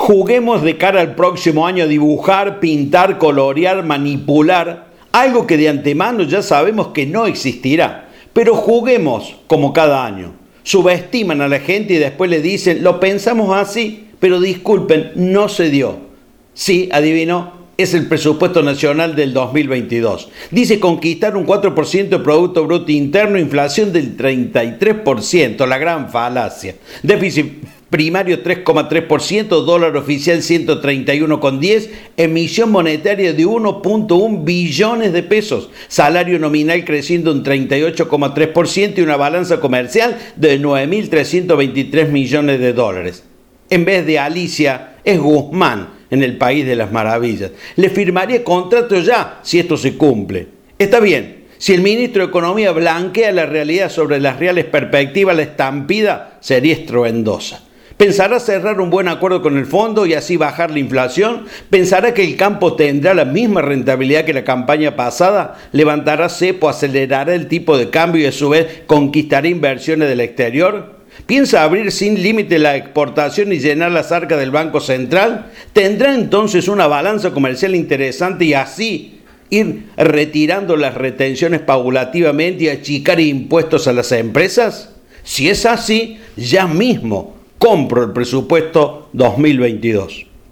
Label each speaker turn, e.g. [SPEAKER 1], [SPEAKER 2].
[SPEAKER 1] Juguemos de cara al próximo año a dibujar, pintar, colorear, manipular, algo que de antemano ya sabemos que no existirá. Pero juguemos como cada año. Subestiman a la gente y después le dicen, lo pensamos así, pero disculpen, no se dio. Sí, adivino, es el presupuesto nacional del 2022. Dice conquistar un 4% de Producto Bruto Interno, inflación del 33%, la gran falacia. Déficit primario 3,3%, dólar oficial 131,10, emisión monetaria de 1.1 billones de pesos, salario nominal creciendo un 38,3% y una balanza comercial de 9.323 millones de dólares. En vez de Alicia, es Guzmán en el país de las maravillas. Le firmaría contrato ya si esto se cumple. Está bien, si el ministro de Economía blanquea la realidad sobre las reales perspectivas, la estampida sería estruendosa. ¿¿Pensará cerrar un buen acuerdo con el fondo y así bajar la inflación? ¿Pensará que el campo tendrá la misma rentabilidad que la campaña pasada? ¿Levantará cepo, acelerará el tipo de cambio y a su vez conquistará inversiones del exterior? ¿Piensa abrir sin límite la exportación y llenar las arcas del Banco Central? ¿Tendrá entonces una balanza comercial interesante y así ir retirando las retenciones paulativamente y achicar impuestos a las empresas? Si es así, ya mismo compro el presupuesto 2022.